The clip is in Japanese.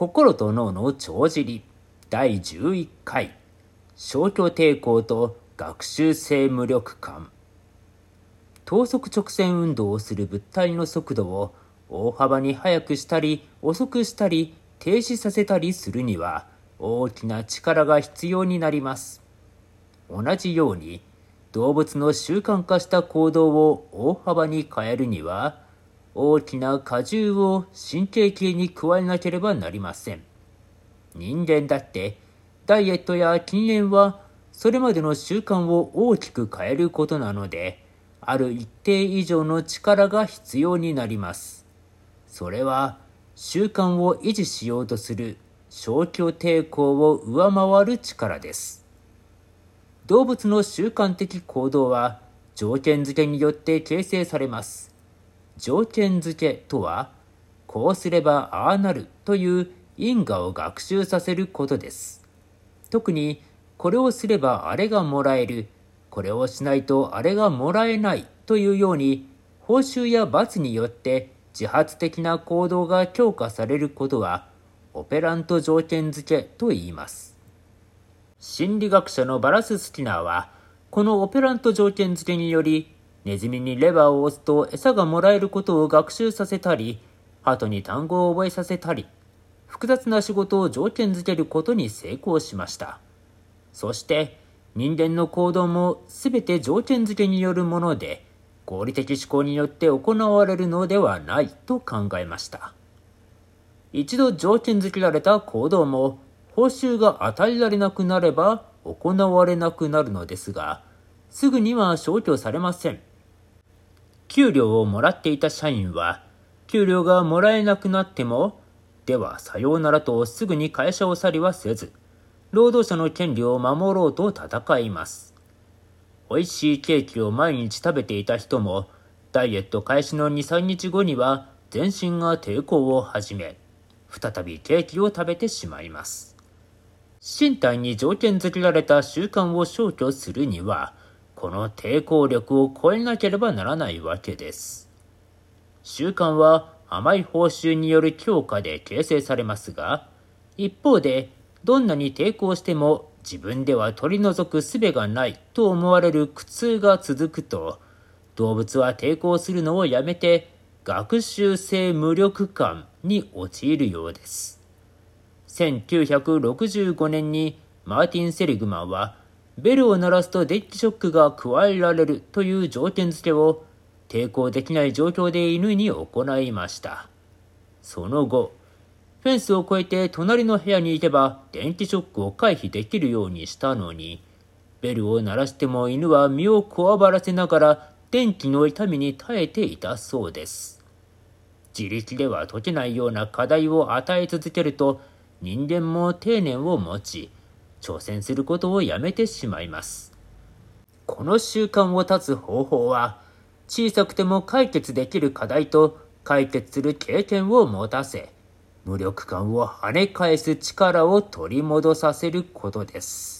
心と脳の帳尻。第11回。消去抵抗と学習性無力感。等速直線運動をする物体の速度を大幅に速くしたり遅くしたり停止させたりするには大きな力が必要になります。同じように動物の習慣化した行動を大幅に変えるには大きな荷重を神経系に加えなければなりません。人間だってダイエットや禁煙はそれまでの習慣を大きく変えることなので、ある一定以上の力が必要になります。それは習慣を維持しようとする消去抵抗を上回る力です。動物の習慣的行動は条件付けによって形成されます。条件付けとは、こうすればああなるという因果を学習させることです。特に、これをすればあれがもらえる、これをしないとあれがもらえないというように、報酬や罰によって自発的な行動が強化されることは、オペラント条件付けと言います。心理学者のバラス・スキナーは、このオペラント条件付けにより、ネズミにレバーを押すと餌がもらえることを学習させたり、鳩に単語を覚えさせたり、複雑な仕事を条件づけることに成功しました。そして、人間の行動も全て条件付けによるもので、合理的思考によって行われるのではないと考えました。一度条件付けられた行動も、報酬が与えられなくなれば行われなくなるのですが、すぐには消去されません。給料をもらっていた社員は、給料がもらえなくなっても、ではさようならとすぐに会社を去りはせず、労働者の権利を守ろうと戦います。美味しいケーキを毎日食べていた人も、ダイエット開始の2、3日後には全身が抵抗を始め、再びケーキを食べてしまいます。身体に条件付けられた習慣を消去するには、この抵抗力を超えなければならないわけです。習慣は甘い報酬による強化で形成されますが、一方でどんなに抵抗しても自分では取り除く術がないと思われる苦痛が続くと、動物は抵抗するのをやめて学習性無力感に陥るようです。1965年にマーティン・セリグマンはベルを鳴らすとデッキショックが加えられるという条件付けを抵抗できない状況で犬に行いました。その後、フェンスを越えて隣の部屋に行けば電気ショックを回避できるようにしたのに、ベルを鳴らしても犬は身をこわばらせながら電気の痛みに耐えていたそうです。自力では解けないような課題を与え続けると人間も定年を持ち、挑戦することをやめてしまいます。この習慣を断つ方法は、小さくても解決できる課題と解決する経験を持たせ、無力感を跳ね返す力を取り戻させることです。